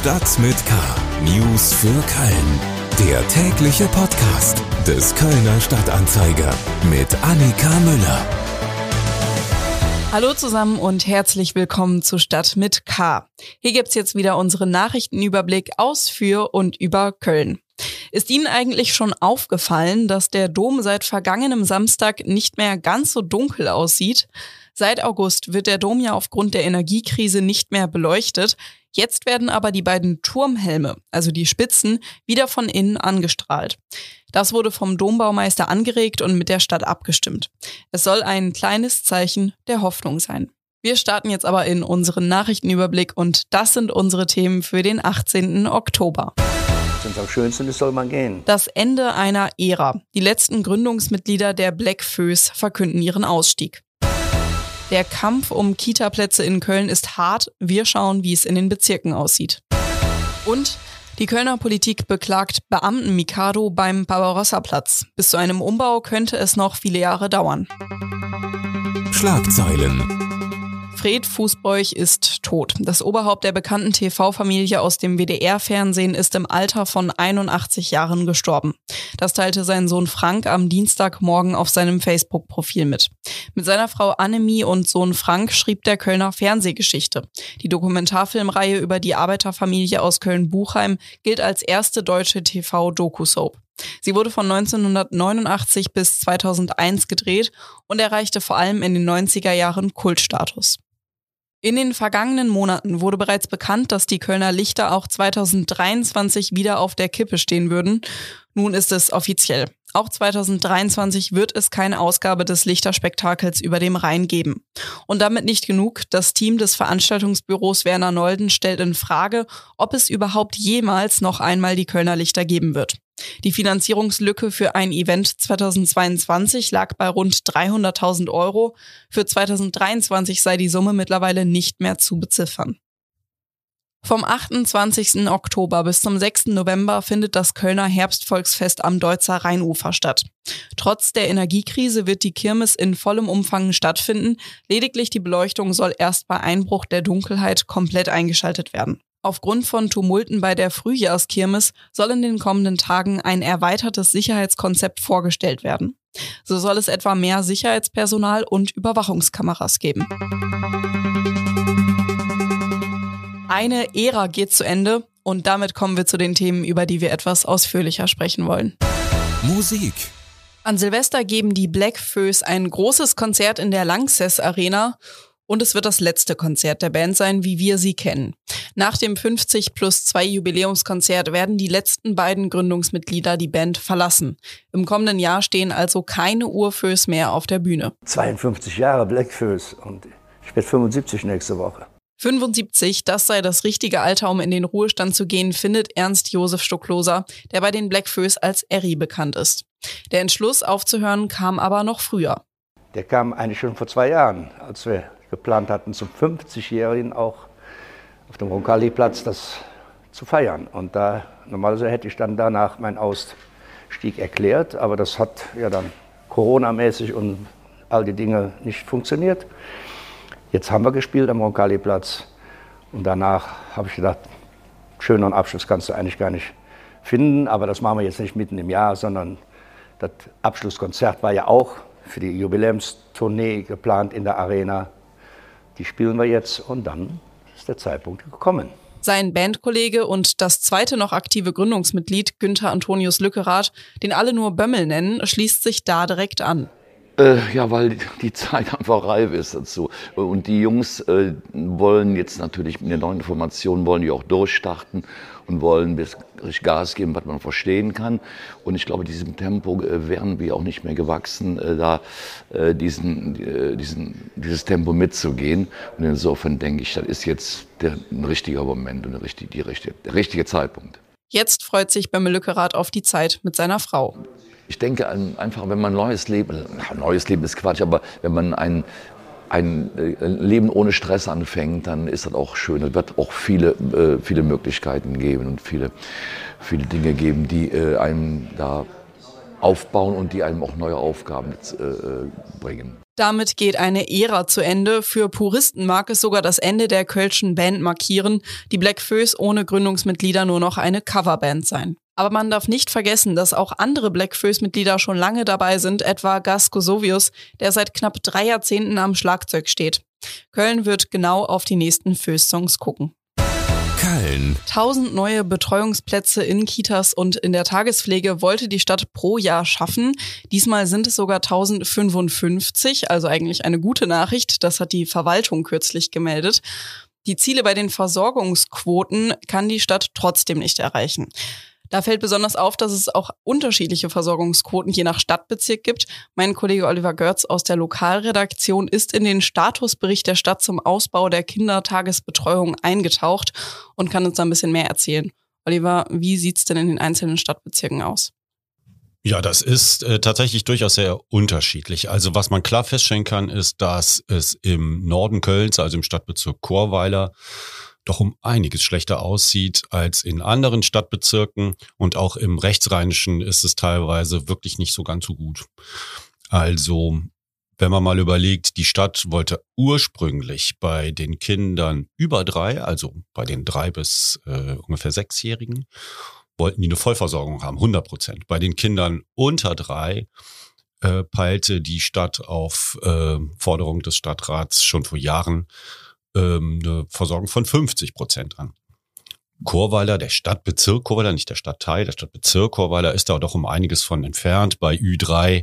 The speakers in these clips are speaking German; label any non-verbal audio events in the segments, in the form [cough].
Stadt mit K. News für Köln. Der tägliche Podcast des Kölner Stadtanzeiger mit Annika Müller. Hallo zusammen und herzlich willkommen zu Stadt mit K. Hier gibt's jetzt wieder unseren Nachrichtenüberblick aus für und über Köln. Ist Ihnen eigentlich schon aufgefallen, dass der Dom seit vergangenem Samstag nicht mehr ganz so dunkel aussieht? Seit August wird der Dom ja aufgrund der Energiekrise nicht mehr beleuchtet. Jetzt werden aber die beiden Turmhelme, also die Spitzen, wieder von innen angestrahlt. Das wurde vom Dombaumeister angeregt und mit der Stadt abgestimmt. Es soll ein kleines Zeichen der Hoffnung sein. Wir starten jetzt aber in unseren Nachrichtenüberblick und das sind unsere Themen für den 18. Oktober. Am schönsten ist, soll man gehen. Das Ende einer Ära. Die letzten Gründungsmitglieder der Black Föß verkünden ihren Ausstieg. Der Kampf um Kita-Plätze in Köln ist hart. Wir schauen, wie es in den Bezirken aussieht. Und die Kölner Politik beklagt Beamten-Mikado beim Barbarossa-Platz. Bis zu einem Umbau könnte es noch viele Jahre dauern. Schlagzeilen. Fred Fußbräuch ist tot. Das Oberhaupt der bekannten TV-Familie aus dem WDR-Fernsehen ist im Alter von 81 Jahren gestorben. Das teilte sein Sohn Frank am Dienstagmorgen auf seinem Facebook-Profil mit. Mit seiner Frau Annemie und Sohn Frank schrieb der Kölner Fernsehgeschichte. Die Dokumentarfilmreihe über die Arbeiterfamilie aus Köln-Buchheim gilt als erste deutsche TV-Doku-Soap. Sie wurde von 1989 bis 2001 gedreht und erreichte vor allem in den 90er Jahren Kultstatus. In den vergangenen Monaten wurde bereits bekannt, dass die Kölner Lichter auch 2023 wieder auf der Kippe stehen würden. Nun ist es offiziell. Auch 2023 wird es keine Ausgabe des Lichterspektakels über dem Rhein geben. Und damit nicht genug. Das Team des Veranstaltungsbüros Werner Nolden stellt in Frage, ob es überhaupt jemals noch einmal die Kölner Lichter geben wird. Die Finanzierungslücke für ein Event 2022 lag bei rund 300.000 Euro. Für 2023 sei die Summe mittlerweile nicht mehr zu beziffern. Vom 28. Oktober bis zum 6. November findet das Kölner Herbstvolksfest am Deutzer Rheinufer statt. Trotz der Energiekrise wird die Kirmes in vollem Umfang stattfinden. Lediglich die Beleuchtung soll erst bei Einbruch der Dunkelheit komplett eingeschaltet werden. Aufgrund von Tumulten bei der Frühjahrskirmes soll in den kommenden Tagen ein erweitertes Sicherheitskonzept vorgestellt werden. So soll es etwa mehr Sicherheitspersonal und Überwachungskameras geben. Eine Ära geht zu Ende und damit kommen wir zu den Themen, über die wir etwas ausführlicher sprechen wollen. Musik. An Silvester geben die Black Föß ein großes Konzert in der Lanxess Arena und es wird das letzte Konzert der Band sein, wie wir sie kennen. Nach dem 50 plus 2 Jubiläumskonzert werden die letzten beiden Gründungsmitglieder die Band verlassen. Im kommenden Jahr stehen also keine Urföß mehr auf der Bühne. 52 Jahre Blackfoes und ich werde 75 nächste Woche. 75, das sei das richtige Alter, um in den Ruhestand zu gehen, findet Ernst Josef Stockloser, der bei den Blackfoes als Erri bekannt ist. Der Entschluss aufzuhören kam aber noch früher. Der kam eigentlich schon vor zwei Jahren, als wir geplant hatten, zum 50-Jährigen auch auf dem Roncalli-Platz das zu feiern. Und da normalerweise hätte ich dann danach meinen Ausstieg erklärt, aber das hat ja dann Corona-mäßig und all die Dinge nicht funktioniert. Jetzt haben wir gespielt am Roncalli-Platz und danach habe ich gedacht, schöneren Abschluss kannst du eigentlich gar nicht finden, aber das machen wir jetzt nicht mitten im Jahr, sondern das Abschlusskonzert war ja auch für die Jubiläumstournee geplant in der Arena die spielen wir jetzt und dann ist der Zeitpunkt gekommen. Sein Bandkollege und das zweite noch aktive Gründungsmitglied Günther Antonius Lückerath, den alle nur Bömmel nennen, schließt sich da direkt an. Äh, ja, weil die [laughs] Zeit einfach reif ist dazu. Und die Jungs äh, wollen jetzt natürlich mit der neuen Information wollen die auch durchstarten und wollen richtig Gas geben, was man verstehen kann. Und ich glaube, diesem Tempo äh, wären wir auch nicht mehr gewachsen, äh, da äh, diesen, äh, diesen, dieses Tempo mitzugehen. Und insofern denke ich, das ist jetzt der, ein richtiger Moment und der richtige, die richtige, der richtige Zeitpunkt. Jetzt freut sich Bömmel Lückerath auf die Zeit mit seiner Frau. Ich denke einfach, wenn man neues Leben, neues Leben ist Quatsch, aber wenn man ein, ein Leben ohne Stress anfängt, dann ist das auch schön. Es wird auch viele, äh, viele Möglichkeiten geben und viele, viele Dinge geben, die äh, einem da aufbauen und die einem auch neue Aufgaben äh, bringen. Damit geht eine Ära zu Ende. Für Puristen mag es sogar das Ende der Kölschen Band markieren. Die Black Föß ohne Gründungsmitglieder nur noch eine Coverband sein. Aber man darf nicht vergessen, dass auch andere Black Föß-Mitglieder schon lange dabei sind, etwa Gas Kosovius, der seit knapp drei Jahrzehnten am Schlagzeug steht. Köln wird genau auf die nächsten Föß-Songs gucken. Köln. 1000 neue Betreuungsplätze in Kitas und in der Tagespflege wollte die Stadt pro Jahr schaffen. Diesmal sind es sogar 1055, also eigentlich eine gute Nachricht. Das hat die Verwaltung kürzlich gemeldet. Die Ziele bei den Versorgungsquoten kann die Stadt trotzdem nicht erreichen. Da fällt besonders auf, dass es auch unterschiedliche Versorgungsquoten je nach Stadtbezirk gibt. Mein Kollege Oliver Görz aus der Lokalredaktion ist in den Statusbericht der Stadt zum Ausbau der Kindertagesbetreuung eingetaucht und kann uns da ein bisschen mehr erzählen. Oliver, wie sieht's denn in den einzelnen Stadtbezirken aus? Ja, das ist äh, tatsächlich durchaus sehr unterschiedlich. Also was man klar feststellen kann, ist, dass es im Norden Kölns, also im Stadtbezirk Chorweiler, doch um einiges schlechter aussieht als in anderen Stadtbezirken und auch im Rechtsrheinischen ist es teilweise wirklich nicht so ganz so gut. Also wenn man mal überlegt, die Stadt wollte ursprünglich bei den Kindern über drei, also bei den drei bis äh, ungefähr sechsjährigen, wollten die eine Vollversorgung haben, 100 Prozent. Bei den Kindern unter drei äh, peilte die Stadt auf äh, Forderung des Stadtrats schon vor Jahren ähm, eine Versorgung von 50 Prozent an. Chorweiler, der Stadtbezirk Chorweiler, nicht der Stadtteil, der Stadtbezirk Chorweiler ist da doch um einiges von entfernt. Bei Ü3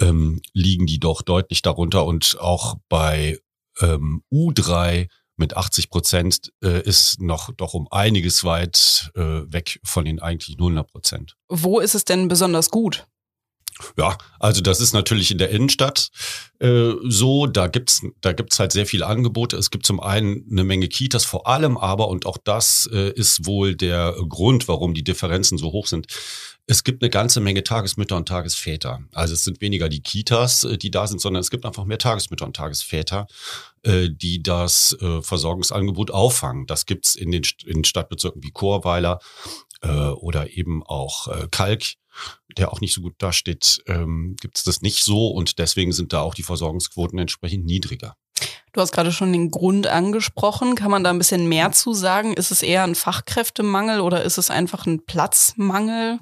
ähm, liegen die doch deutlich darunter und auch bei ähm, U3 mit 80 Prozent äh, ist noch doch um einiges weit äh, weg von den eigentlichen 100 Prozent. Wo ist es denn besonders gut? Ja, also das ist natürlich in der Innenstadt äh, so. Da gibt's da gibt's halt sehr viele Angebote. Es gibt zum einen eine Menge Kitas, vor allem aber, und auch das äh, ist wohl der Grund, warum die Differenzen so hoch sind. Es gibt eine ganze Menge Tagesmütter und Tagesväter. Also es sind weniger die Kitas, äh, die da sind, sondern es gibt einfach mehr Tagesmütter und Tagesväter, äh, die das äh, Versorgungsangebot auffangen. Das gibt's in den in Stadtbezirken wie Chorweiler oder eben auch Kalk der auch nicht so gut dasteht, ähm, gibt es das nicht so und deswegen sind da auch die Versorgungsquoten entsprechend niedriger. Du hast gerade schon den Grund angesprochen. Kann man da ein bisschen mehr zu sagen? Ist es eher ein Fachkräftemangel oder ist es einfach ein Platzmangel?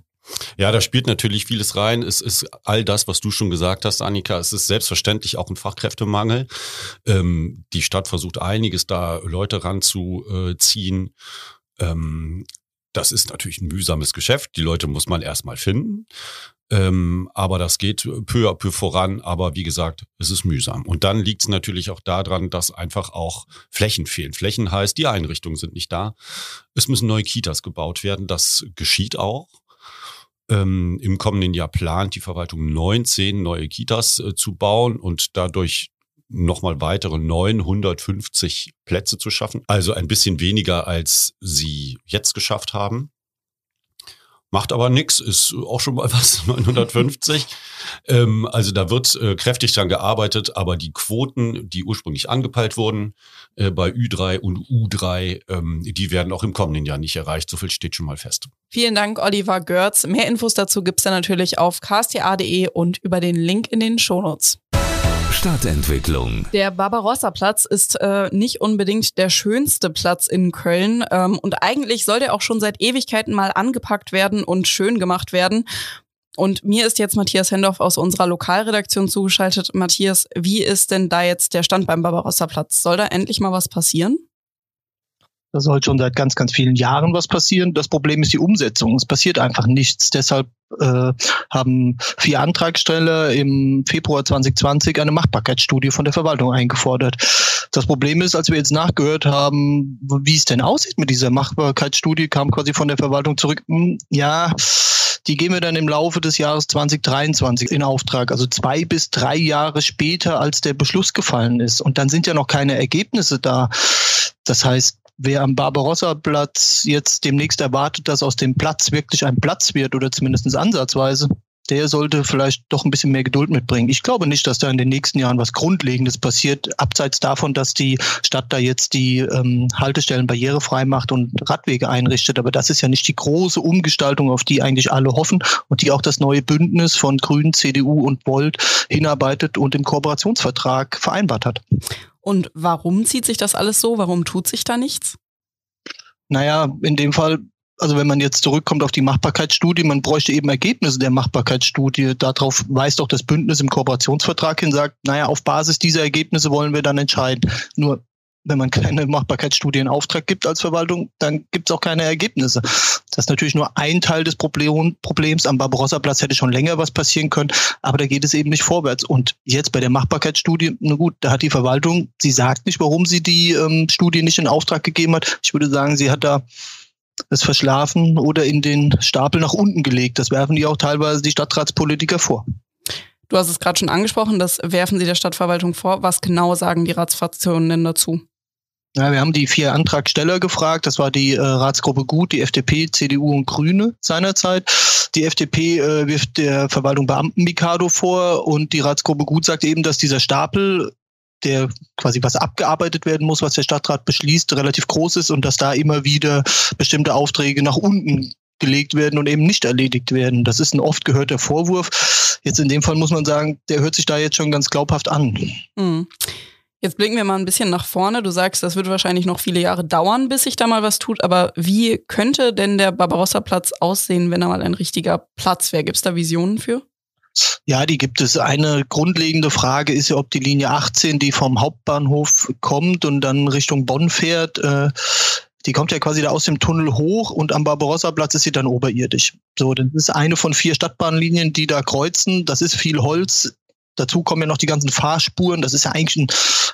Ja, da spielt natürlich vieles rein. Es ist all das, was du schon gesagt hast, Annika. Es ist selbstverständlich auch ein Fachkräftemangel. Ähm, die Stadt versucht einiges da Leute ranzuziehen. Ähm, das ist natürlich ein mühsames Geschäft. Die Leute muss man erstmal finden. Ähm, aber das geht peu à peu voran. Aber wie gesagt, es ist mühsam. Und dann liegt es natürlich auch daran, dass einfach auch Flächen fehlen. Flächen heißt, die Einrichtungen sind nicht da. Es müssen neue Kitas gebaut werden. Das geschieht auch. Ähm, Im kommenden Jahr plant die Verwaltung 19 neue Kitas äh, zu bauen und dadurch nochmal weitere 950 Plätze zu schaffen. Also ein bisschen weniger, als sie jetzt geschafft haben. Macht aber nichts, ist auch schon mal [laughs] was, 950. ähm, also da wird äh, kräftig dran gearbeitet, aber die Quoten, die ursprünglich angepeilt wurden äh, bei Ü3 und U3, ähm, die werden auch im kommenden Jahr nicht erreicht. So viel steht schon mal fest. Vielen Dank, Oliver Görz. Mehr Infos dazu gibt's dann natürlich auf ksta.de und über den Link in den Shownotes. Stadtentwicklung. Der Barbarossa-Platz ist äh, nicht unbedingt der schönste Platz in Köln ähm, und eigentlich soll der auch schon seit Ewigkeiten mal angepackt werden und schön gemacht werden. Und mir ist jetzt Matthias Hendorf aus unserer Lokalredaktion zugeschaltet. Matthias, wie ist denn da jetzt der Stand beim Barbarossa-Platz? Soll da endlich mal was passieren? Da soll schon seit ganz, ganz vielen Jahren was passieren. Das Problem ist die Umsetzung. Es passiert einfach nichts. Deshalb äh, haben vier Antragsteller im Februar 2020 eine Machbarkeitsstudie von der Verwaltung eingefordert. Das Problem ist, als wir jetzt nachgehört haben, wie es denn aussieht mit dieser Machbarkeitsstudie, kam quasi von der Verwaltung zurück, hm, ja, die geben wir dann im Laufe des Jahres 2023 in Auftrag, also zwei bis drei Jahre später, als der Beschluss gefallen ist. Und dann sind ja noch keine Ergebnisse da. Das heißt, wer am Barbarossa-Platz jetzt demnächst erwartet, dass aus dem Platz wirklich ein Platz wird oder zumindest ansatzweise, der sollte vielleicht doch ein bisschen mehr Geduld mitbringen. Ich glaube nicht, dass da in den nächsten Jahren was Grundlegendes passiert, abseits davon, dass die Stadt da jetzt die ähm, Haltestellen barrierefrei macht und Radwege einrichtet. Aber das ist ja nicht die große Umgestaltung, auf die eigentlich alle hoffen und die auch das neue Bündnis von Grünen, CDU und Volt hinarbeitet und im Kooperationsvertrag vereinbart hat. Und warum zieht sich das alles so? Warum tut sich da nichts? Naja, in dem Fall also wenn man jetzt zurückkommt auf die Machbarkeitsstudie, man bräuchte eben Ergebnisse der Machbarkeitsstudie. Darauf weist auch das Bündnis im Kooperationsvertrag hin, sagt, naja, auf Basis dieser Ergebnisse wollen wir dann entscheiden. Nur wenn man keine Machbarkeitsstudie in Auftrag gibt als Verwaltung, dann gibt es auch keine Ergebnisse. Das ist natürlich nur ein Teil des Problem, Problems. Am Barbarossa-Platz hätte schon länger was passieren können, aber da geht es eben nicht vorwärts. Und jetzt bei der Machbarkeitsstudie, na gut, da hat die Verwaltung, sie sagt nicht, warum sie die ähm, Studie nicht in Auftrag gegeben hat. Ich würde sagen, sie hat da es verschlafen oder in den Stapel nach unten gelegt. Das werfen die auch teilweise die Stadtratspolitiker vor. Du hast es gerade schon angesprochen, das werfen sie der Stadtverwaltung vor. Was genau sagen die Ratsfraktionen denn dazu? Ja, wir haben die vier Antragsteller gefragt. Das war die äh, Ratsgruppe Gut, die FDP, CDU und Grüne seinerzeit. Die FDP äh, wirft der Verwaltung Beamten-Mikado vor und die Ratsgruppe Gut sagt eben, dass dieser Stapel der quasi was abgearbeitet werden muss, was der Stadtrat beschließt, relativ groß ist und dass da immer wieder bestimmte Aufträge nach unten gelegt werden und eben nicht erledigt werden. Das ist ein oft gehörter Vorwurf. Jetzt in dem Fall muss man sagen, der hört sich da jetzt schon ganz glaubhaft an. Mhm. Jetzt blicken wir mal ein bisschen nach vorne. Du sagst, das wird wahrscheinlich noch viele Jahre dauern, bis sich da mal was tut. Aber wie könnte denn der Barbarossa-Platz aussehen, wenn er mal ein richtiger Platz wäre? Gibt es da Visionen für? Ja, die gibt es. Eine grundlegende Frage ist ja, ob die Linie 18, die vom Hauptbahnhof kommt und dann Richtung Bonn fährt, äh, die kommt ja quasi da aus dem Tunnel hoch und am Barbarossa-Platz ist sie dann oberirdisch. So, das ist eine von vier Stadtbahnlinien, die da kreuzen. Das ist viel Holz. Dazu kommen ja noch die ganzen Fahrspuren. Das ist ja eigentlich ein,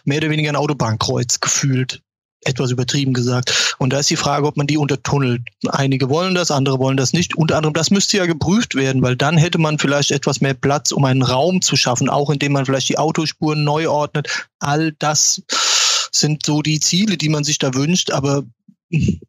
mehr oder weniger ein Autobahnkreuz gefühlt etwas übertrieben gesagt. Und da ist die Frage, ob man die untertunnelt. Einige wollen das, andere wollen das nicht. Unter anderem, das müsste ja geprüft werden, weil dann hätte man vielleicht etwas mehr Platz, um einen Raum zu schaffen, auch indem man vielleicht die Autospuren neu ordnet. All das sind so die Ziele, die man sich da wünscht, aber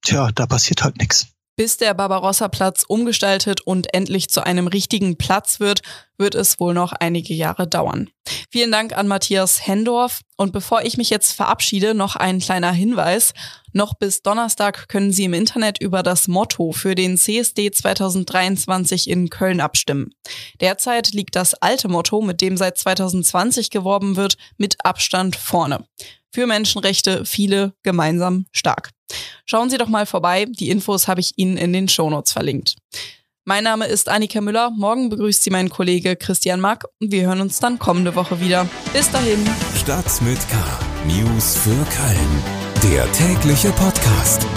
tja, da passiert halt nichts. Bis der Barbarossa-Platz umgestaltet und endlich zu einem richtigen Platz wird, wird es wohl noch einige Jahre dauern. Vielen Dank an Matthias Hendorf. Und bevor ich mich jetzt verabschiede, noch ein kleiner Hinweis. Noch bis Donnerstag können Sie im Internet über das Motto für den CSD 2023 in Köln abstimmen. Derzeit liegt das alte Motto, mit dem seit 2020 geworben wird, mit Abstand vorne. Für Menschenrechte viele gemeinsam stark. Schauen Sie doch mal vorbei. Die Infos habe ich Ihnen in den Shownotes verlinkt. Mein Name ist Annika Müller. Morgen begrüßt Sie mein Kollege Christian Mack und wir hören uns dann kommende Woche wieder. Bis dahin. Stadt mit K. News für Köln. Der tägliche Podcast.